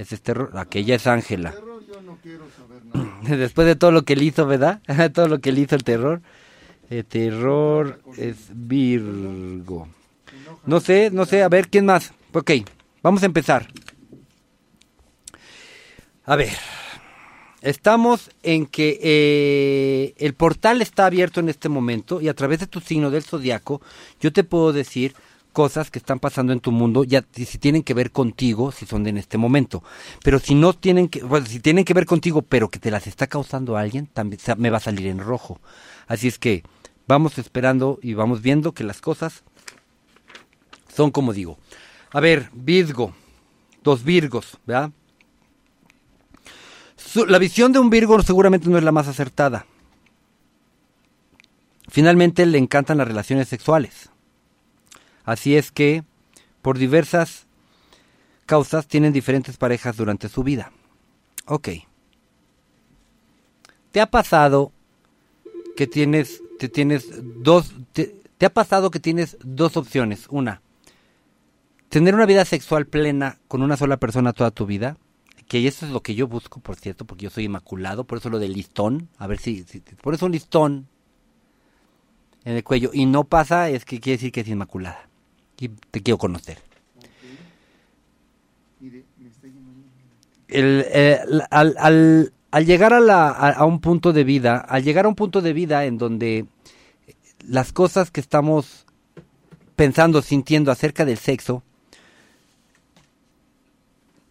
Ese es terror. Aquella es Ángela. Después de todo lo que le hizo, ¿verdad? todo lo que le hizo el terror. El terror es Virgo. No sé, no sé, a ver, ¿quién más? Ok, vamos a empezar. A ver, estamos en que eh, el portal está abierto en este momento y a través de tu signo del zodiaco yo te puedo decir cosas que están pasando en tu mundo, ya si tienen que ver contigo, si son de en este momento. Pero si no tienen que, bueno, si tienen que ver contigo, pero que te las está causando alguien, también me va a salir en rojo. Así es que vamos esperando y vamos viendo que las cosas son como digo. A ver, Virgo, dos Virgos, ¿verdad? La visión de un Virgo seguramente no es la más acertada. Finalmente le encantan las relaciones sexuales. Así es que, por diversas causas, tienen diferentes parejas durante su vida. Ok. ¿Te ha pasado que tienes, te tienes dos, te, te ha pasado que tienes dos opciones? Una, tener una vida sexual plena con una sola persona toda tu vida, que eso es lo que yo busco, por cierto, porque yo soy inmaculado, por eso lo del listón, a ver si, si- por eso un listón en el cuello, y no pasa, es que quiere decir que es inmaculada, y te quiero conocer. El, eh, al, al- al llegar a, la, a, a un punto de vida, al llegar a un punto de vida en donde las cosas que estamos pensando, sintiendo acerca del sexo,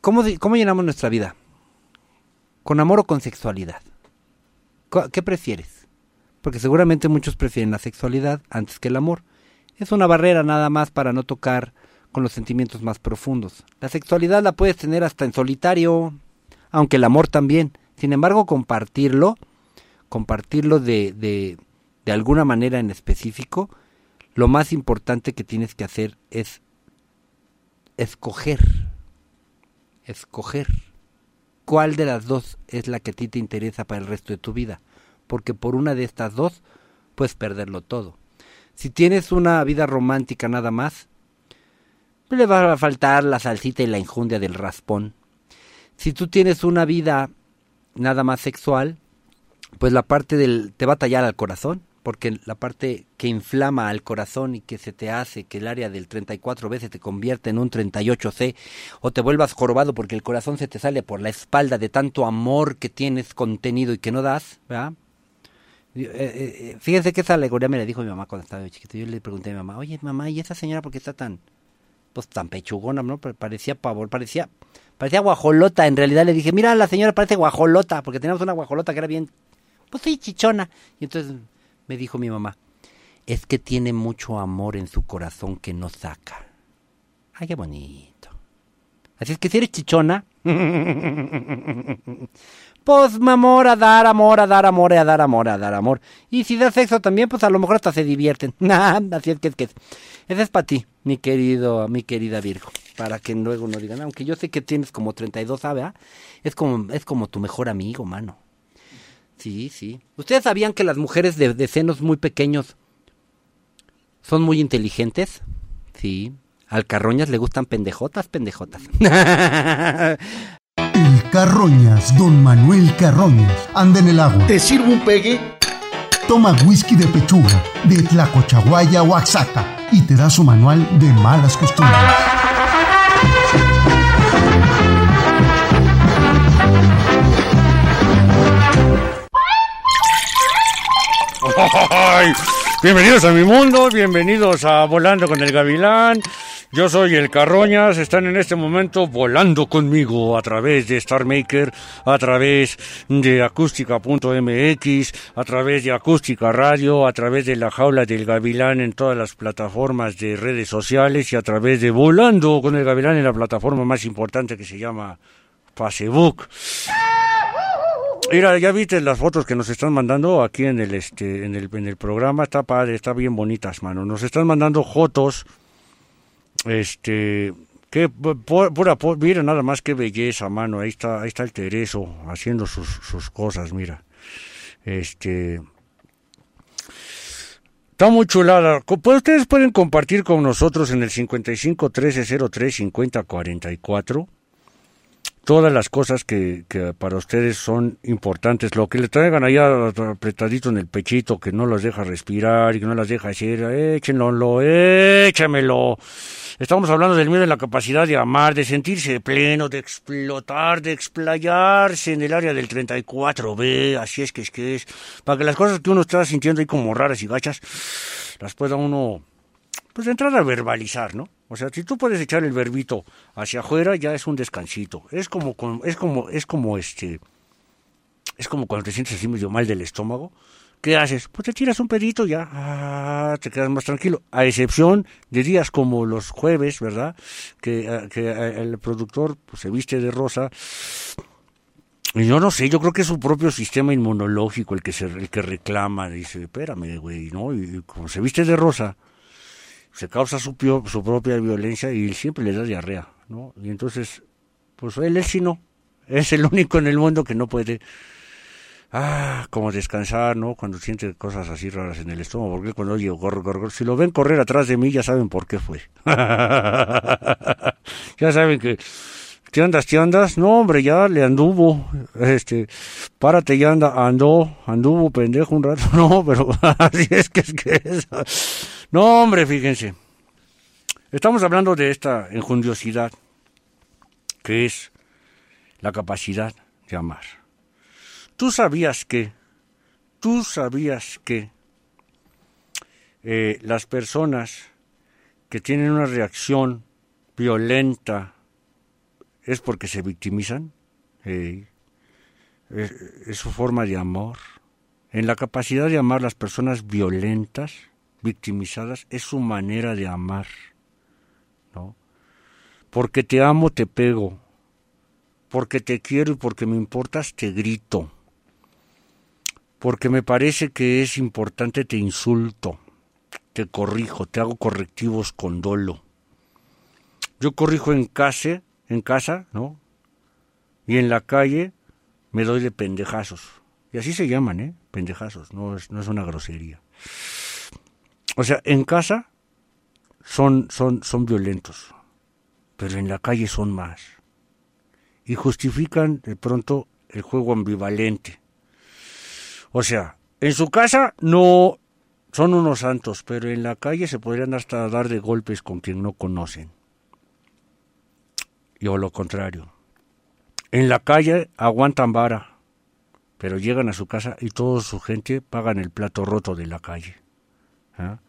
¿cómo, cómo llenamos nuestra vida? ¿Con amor o con sexualidad? ¿qué prefieres? Porque seguramente muchos prefieren la sexualidad antes que el amor. Es una barrera nada más para no tocar con los sentimientos más profundos. La sexualidad la puedes tener hasta en solitario, aunque el amor también. Sin embargo, compartirlo, compartirlo de, de, de alguna manera en específico, lo más importante que tienes que hacer es escoger, escoger cuál de las dos es la que a ti te interesa para el resto de tu vida, porque por una de estas dos puedes perderlo todo. Si tienes una vida romántica nada más, le va a faltar la salsita y la injundia del raspón. Si tú tienes una vida nada más sexual, pues la parte del te va a tallar al corazón, porque la parte que inflama al corazón y que se te hace que el área del 34B se te convierta en un 38C o te vuelvas jorobado porque el corazón se te sale por la espalda de tanto amor que tienes contenido y que no das, ¿verdad? Eh, eh, eh, Fíjense que esa alegoría me la dijo mi mamá cuando estaba chiquito. Yo le pregunté a mi mamá, oye mamá, ¿y esa señora por qué está tan, pues tan pechugona, no? Parecía pavor, parecía, parecía guajolota. En realidad le dije, mira, la señora parece guajolota, porque teníamos una guajolota que era bien, pues sí, chichona. Y entonces me dijo mi mamá, es que tiene mucho amor en su corazón que no saca. Ay, qué bonito. Así es que si eres chichona, pues amor, a dar amor, a dar amor, a dar amor, a dar amor. Y si da sexo también, pues a lo mejor hasta se divierten. Así es que es que es. Ese es para ti, mi querido, mi querida Virgo. Para que luego no digan, aunque yo sé que tienes como 32, ¿sabe? ah? Es como, es como tu mejor amigo, mano. Sí, sí. ¿Ustedes sabían que las mujeres de, de senos muy pequeños son muy inteligentes? Sí. Al carroñas le gustan pendejotas, pendejotas. El Carroñas, don Manuel Carroñas, anda en el agua. ¿Te sirvo un pegue? Toma whisky de pechuga, de Tlacochahuaya, Oaxaca, y te da su manual de malas costumbres. Bienvenidos a mi mundo, bienvenidos a Volando con el Gavilán. Yo soy el Carroñas, están en este momento volando conmigo a través de Star Maker, a través de acústica.mx, a través de acústica radio, a través de la jaula del Gavilán en todas las plataformas de redes sociales y a través de Volando con el Gavilán en la plataforma más importante que se llama Facebook. Mira, ya viste las fotos que nos están mandando aquí en el este en el, en el programa, está padre, está bien bonitas, mano. Nos están mandando fotos este que pu- pura pu- mira nada más qué belleza, mano. Ahí está ahí está el Tereso haciendo sus sus cosas, mira. Este Está muy chulada. Pues ustedes pueden compartir con nosotros en el 55 13 03 50 44 todas las cosas que, que para ustedes son importantes, lo que le traigan allá apretadito en el pechito, que no los deja respirar y que no las deja hacer, échenlo, échamelo. Estamos hablando del miedo de la capacidad de amar, de sentirse pleno, de explotar, de explayarse en el área del 34B, así es que es que es, para que las cosas que uno está sintiendo ahí como raras y gachas, las pueda uno pues entrar a verbalizar, ¿no? O sea, si tú puedes echar el verbito hacia afuera, ya es un descansito. Es como, es como, es como este, es como cuando te sientes así medio mal del estómago. ¿Qué haces? Pues te tiras un pedito y ya, ah, te quedas más tranquilo. A excepción de días como los jueves, ¿verdad? Que, ah, que ah, el productor pues, se viste de rosa. Y yo no sé, yo creo que es su propio sistema inmunológico el que se, el que reclama. Dice, espérame, güey, ¿no? Y como se viste de rosa, se causa su, su propia violencia y siempre le da diarrea, ¿no? Y entonces, pues él, él sí no. Es el único en el mundo que no puede, ah, como descansar, ¿no? Cuando siente cosas así raras en el estómago, porque cuando oye si lo ven correr atrás de mí, ya saben por qué fue. ya saben que, ¿te andas, te andas? No, hombre, ya le anduvo, este, párate ya anda, andó, anduvo pendejo un rato, no, pero así es que es que es. No, hombre, fíjense. Estamos hablando de esta enjundiosidad, que es la capacidad de amar. Tú sabías que, tú sabías que eh, las personas que tienen una reacción violenta es porque se victimizan. Eh, es, es su forma de amor. en la capacidad de amar las personas violentas, victimizadas, es su manera de amar. ¿no? Porque te amo, te pego. Porque te quiero y porque me importas, te grito. Porque me parece que es importante, te insulto. Te corrijo, te hago correctivos con dolo. Yo corrijo en casa, en casa, ¿no? Y en la calle me doy de pendejazos. Y así se llaman, ¿eh? Pendejazos, no es, no es una grosería. O sea, en casa son, son, son violentos, pero en la calle son más. Y justifican de pronto el juego ambivalente. O sea, en su casa no son unos santos, pero en la calle se podrían hasta dar de golpes con quien no conocen. Y o lo contrario. En la calle aguantan vara, pero llegan a su casa y toda su gente pagan el plato roto de la calle. ¿ah?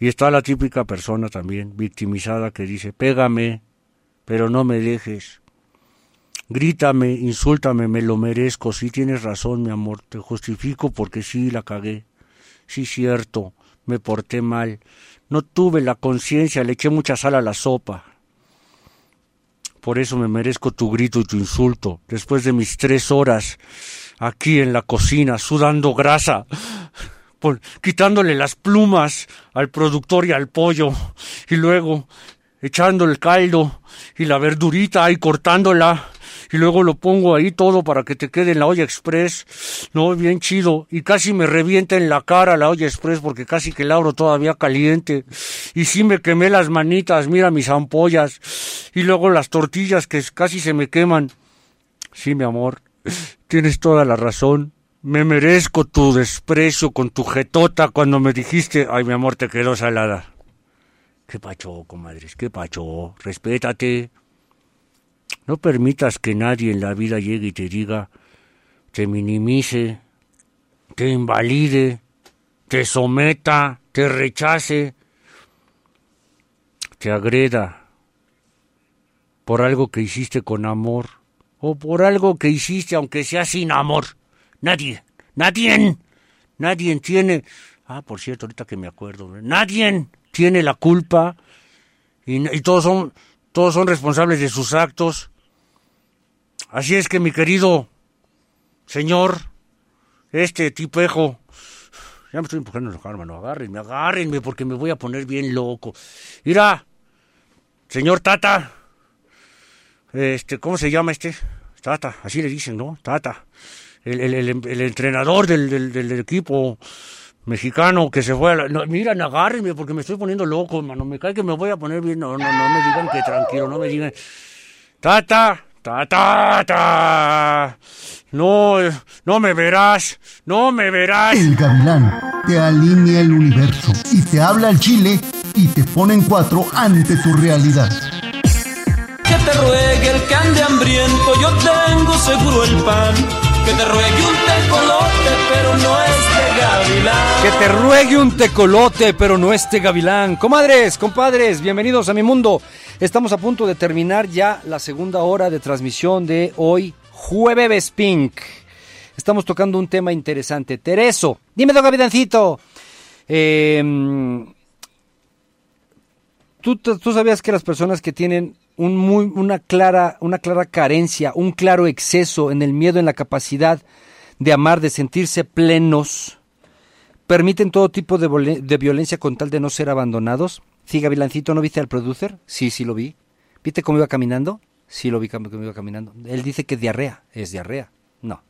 Y está la típica persona también, victimizada, que dice, pégame, pero no me dejes. Grítame, insúltame, me lo merezco. Sí tienes razón, mi amor, te justifico porque sí la cagué. Sí, cierto, me porté mal. No tuve la conciencia, le eché mucha sal a la sopa. Por eso me merezco tu grito y tu insulto, después de mis tres horas aquí en la cocina, sudando grasa, por- quitándole las plumas al productor y al pollo, y luego echando el caldo y la verdurita y cortándola, y luego lo pongo ahí todo para que te quede en la olla express, no, bien chido, y casi me revienta en la cara la olla express porque casi que la abro todavía caliente, y sí me quemé las manitas, mira mis ampollas, y luego las tortillas que casi se me queman. Sí, mi amor, tienes toda la razón. Me merezco tu desprecio con tu jetota cuando me dijiste, ay, mi amor, te quedó salada. ¿Qué pacho, comadres? ¿Qué pacho? Respétate. No permitas que nadie en la vida llegue y te diga, te minimice, te invalide, te someta, te rechace, te agreda por algo que hiciste con amor o por algo que hiciste aunque sea sin amor. Nadie, nadie, nadie tiene... Ah, por cierto, ahorita que me acuerdo, nadie tiene la culpa y, y todos son todos son responsables de sus actos. Así es que mi querido señor, este tipejo, ya me estoy empujando en la hermano, agárrenme, agárrenme porque me voy a poner bien loco. Mira, señor Tata, este, ¿cómo se llama este? Tata, así le dicen, ¿no? Tata, el, el, el, el entrenador del, del, del equipo mexicano que se fue a la... No, miren, agárrenme porque me estoy poniendo loco, hermano. Me cae que me voy a poner bien. No, no, no me digan que tranquilo, no me digan. Tata, tata, tata. No, no me verás, no me verás. El gavilán te alinea el universo y te habla al chile y te pone en cuatro ante tu realidad. Que te ruegue el que ande hambriento, yo tengo seguro el pan. Que te ruegue un tecolote, pero no este gavilán. Que te ruegue un tecolote, pero no este gavilán. Comadres, compadres, bienvenidos a mi mundo. Estamos a punto de terminar ya la segunda hora de transmisión de hoy, Jueves Pink. Estamos tocando un tema interesante. Tereso, dime, don Gavilancito. Eh, ¿tú, tú sabías que las personas que tienen un muy, una, clara, una clara carencia, un claro exceso en el miedo, en la capacidad de amar, de sentirse plenos, permiten todo tipo de, de violencia con tal de no ser abandonados. Sí, Gavilancito, ¿no viste al producer? Sí, sí lo vi. ¿Viste cómo iba caminando? Sí lo vi cómo iba caminando. Él dice que diarrea. ¿Es diarrea? No.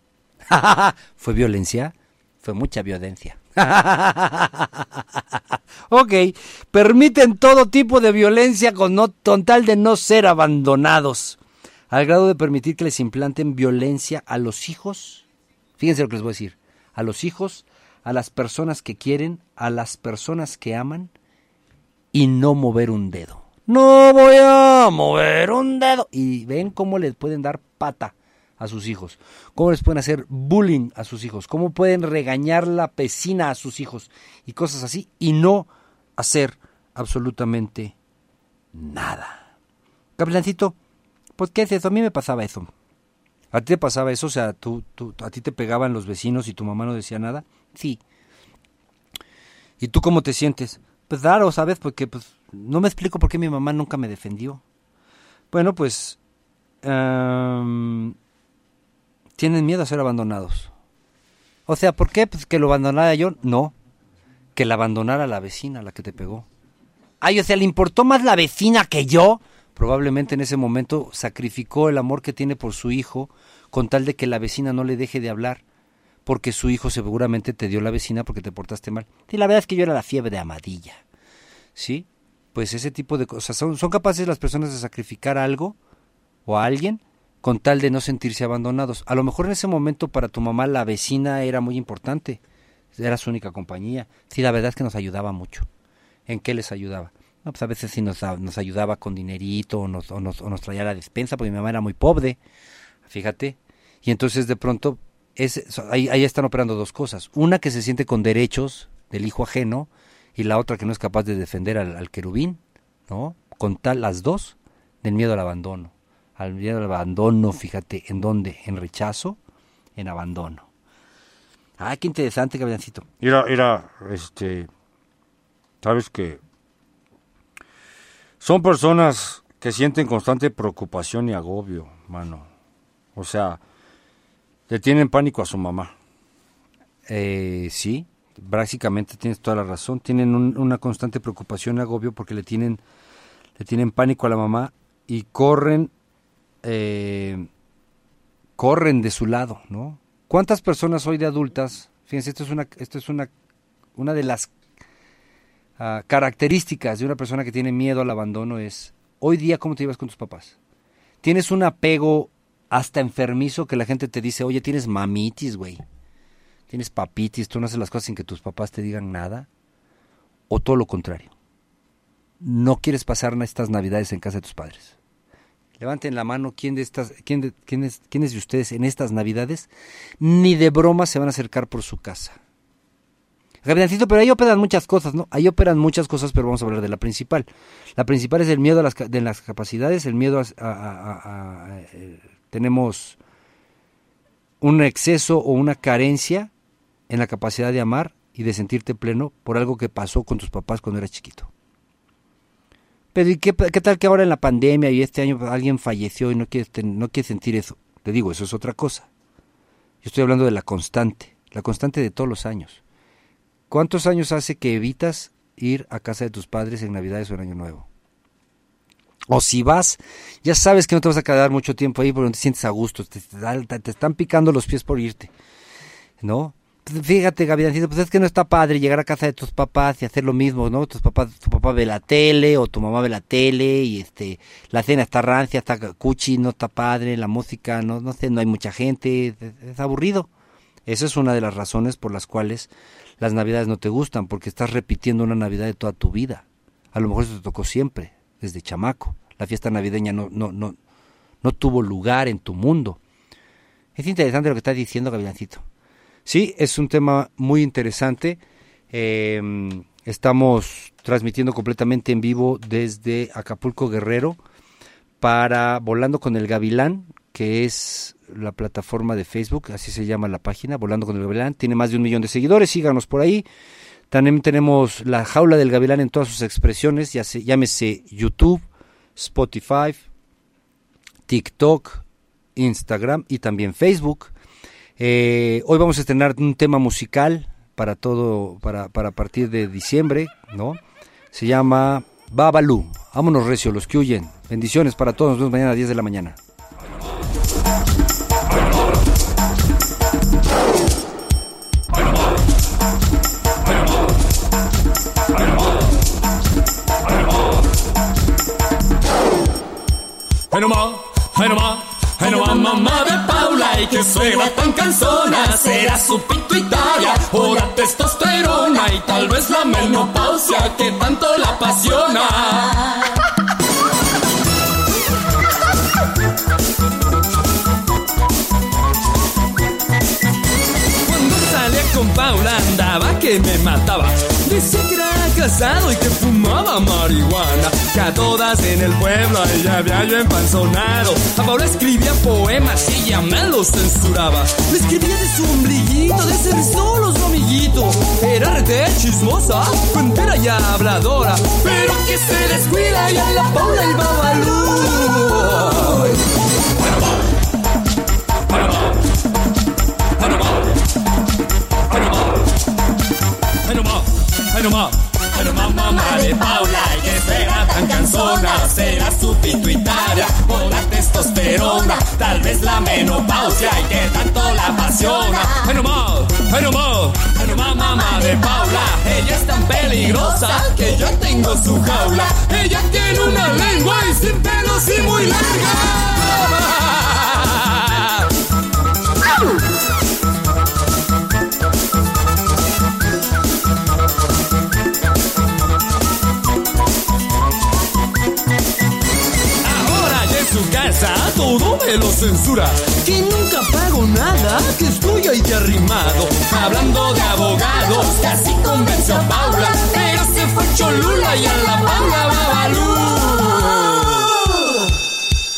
¿Fue violencia? Fue mucha violencia. ok, permiten todo tipo de violencia con, no, tal de no ser abandonados. Al grado de permitir que les implanten violencia a los hijos. Fíjense lo que les voy a decir. A los hijos, a las personas que quieren, a las personas que aman y no mover un dedo. No voy a mover un dedo. Y ven cómo les pueden dar pata a sus hijos, cómo les pueden hacer bullying a sus hijos, cómo pueden regañar la pesina a sus hijos y cosas así y no hacer absolutamente nada. Capelancito, pues ¿qué es eso? A mí me pasaba eso. ¿A ti te pasaba eso? O sea, tú, tú- ¿a ti te pegaban los vecinos y tu mamá no decía nada? Sí. ¿Y tú cómo te sientes? Pues raro, ¿sabes? Porque pues no me explico por qué mi mamá nunca me defendió. Bueno, pues am, tienen miedo a ser abandonados. O sea, ¿por qué? Pues que lo abandonara yo. No, que la abandonara la vecina, la que te pegó. Ay, o sea, ¿le importó más la vecina que yo? Probablemente en ese momento sacrificó el amor que tiene por su hijo con tal de que la vecina no le deje de hablar, porque su hijo seguramente te dio la vecina porque te portaste mal. Y la verdad es que yo era la fiebre de amadilla. ¿Sí? Pues ese tipo de cosas. Son, son capaces las personas de sacrificar algo o a alguien con tal de no sentirse abandonados. A lo mejor en ese momento para tu mamá la vecina era muy importante. Era su única compañía. Sí, la verdad es que nos ayudaba mucho. ¿En qué les ayudaba? No, pues a veces sí nos, ayudaba con dinerito o nos, o nos, o nos traía la despensa porque mi mamá era muy pobre. Fíjate. Y entonces de pronto es, ahí están operando dos cosas. Una que se siente con derechos del hijo ajeno y la otra que no es capaz de defender al, al querubín, ¿no? Con tal las dos del miedo al abandono. Al miedo al abandono, fíjate, ¿en dónde? En rechazo, en abandono. Ah, qué interesante, Gabrielcito. Mira, mira, este, sabes que son personas que sienten constante preocupación y agobio, mano. O sea, le tienen pánico a su mamá. Eh, sí, básicamente tienes toda la razón. Tienen un- una constante preocupación y agobio porque le tienen, le tienen pánico a la mamá y corren, eh, corren de su lado, ¿no? ¿Cuántas personas hoy de adultas? Fíjense, esto es una, esto es una, una de las ah, características de una persona que tiene miedo al abandono es, hoy día, ¿cómo te llevas con tus papás? Tienes un apego hasta enfermizo que la gente te dice, oye, tienes mamitis, güey tienes papitis, tú no haces las cosas sin que tus papás te digan nada, o todo lo contrario. No quieres pasar estas navidades en casa de tus padres. Levanten la mano, ¿quién de estas, quién de, quién es- de ustedes en estas navidades ni de broma se van a acercar por su casa? Gabrielcito, pero ahí operan muchas cosas, ¿no? Ahí operan muchas cosas, pero vamos a hablar de la principal. La principal es el miedo a las, de las capacidades, el miedo a- a- eh, tenemos un exceso o una carencia en la capacidad de amar y de sentirte pleno por algo que pasó con tus papás cuando eras chiquito. Pero ¿y qué, qué tal que ahora en la pandemia y este año alguien falleció y no quieres, no quieres sentir eso? Te digo, eso es otra cosa. Yo estoy hablando de la constante, la constante de todos los años. ¿Cuántos años hace que evitas ir a casa de tus padres en Navidades o en Año Nuevo? O si vas, ya sabes que no te vas a quedar mucho tiempo ahí porque no te sientes a gusto, te, te te están picando los pies por irte, ¿no? Fíjate, Gavilancito, pues es que no está padre llegar a casa de tus papás y hacer lo mismo, ¿no? Tus papás, tu papá ve la tele o tu mamá ve la tele y este, la cena está rancia, está cuchi, no está padre, la música, no, no sé, no hay mucha gente, es, es aburrido. Esa es una de las razones por las cuales las navidades no te gustan, porque estás repitiendo una navidad de toda tu vida. A lo mejor eso te tocó siempre, desde chamaco. La fiesta navideña no, no, no, no tuvo lugar en tu mundo. Es interesante lo que estás diciendo, Gavilancito. Sí, es un tema muy interesante. Eh, estamos transmitiendo completamente en vivo desde Acapulco Guerrero para Volando con el Gavilán, que es la plataforma de Facebook, así se llama la página, Volando con el Gavilán. Tiene más de un millón de seguidores, síganos por ahí. También tenemos la jaula del gavilán en todas sus expresiones, ya se, llámese YouTube, Spotify, TikTok, Instagram y también Facebook. Eh, hoy vamos a estrenar un tema musical para todo, para, para partir de diciembre, ¿no? Se llama Babalú. Vámonos recio, los que huyen. Bendiciones para todos. Nos vemos mañana a 10 de la mañana. Suena tan cansona será su pituitaria o la testosterona y tal vez la menopausia que tanto la apasiona. Cuando salía con Paula andaba que me mataba. Decía que era y que fumaba marihuana. Que a todas en el pueblo ella había yo empanzonado. A Paula escribía poemas y ella me los censuraba. Le escribía de su ombliguito, de ser solo su amiguito. Era rete chismosa, cuentera y habladora. Pero que se descuida y a la Paula el babalú. Panamá, testosterona, tal vez la menopausia y que tanto la apasiona. Panamá, Panamá, Panamá, mamá de Paula, ella es tan peligrosa que yo tengo su jaula. Ella tiene una lengua y sin pelos y muy larga. Todo me lo censura. Que nunca pago nada, que estoy ahí de arrimado. Hablando de abogados, casi convenció a Paula. Pero se fue Cholula y a la Paula Babalú.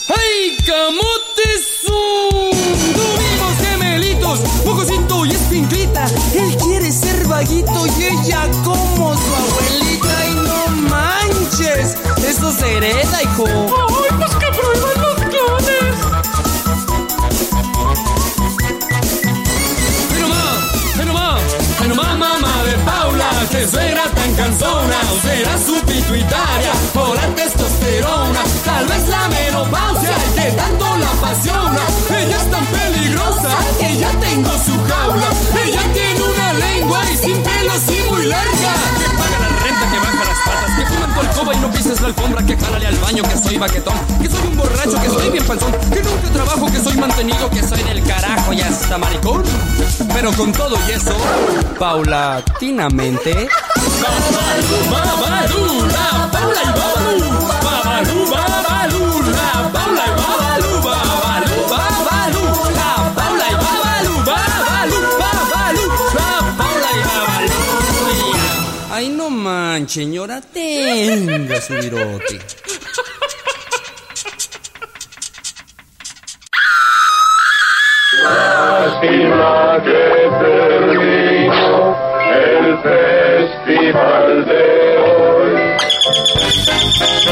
¡Ay, camotezón! Tuvimos gemelitos, mocosito y espinclita. Él quiere ser vaguito y ella como su abuelita. Y no manches, eso se hereda, hijo. O será su pituitaria, o la testosterona, tal vez la menopausia, que tanto la apasiona. Ella es tan peligrosa, que ya tengo su jaula. Alfombra, que jálale al baño, que soy baquetón, que soy un borracho, que soy bien panzón, que nunca trabajo, que soy mantenido, que soy del carajo y hasta maricón. Pero con todo y eso, paulatinamente. Babalú, babalú, la Paula y Paula y. no manches, señora, tenga su virote. Lástima que terminó el festival de hoy.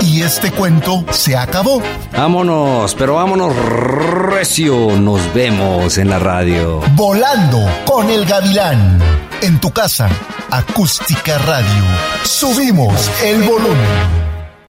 Y este cuento se acabó. Vámonos, pero vámonos recio. Nos vemos en la radio. Volando con el gavilán. En tu casa, acústica radio. Subimos el volumen.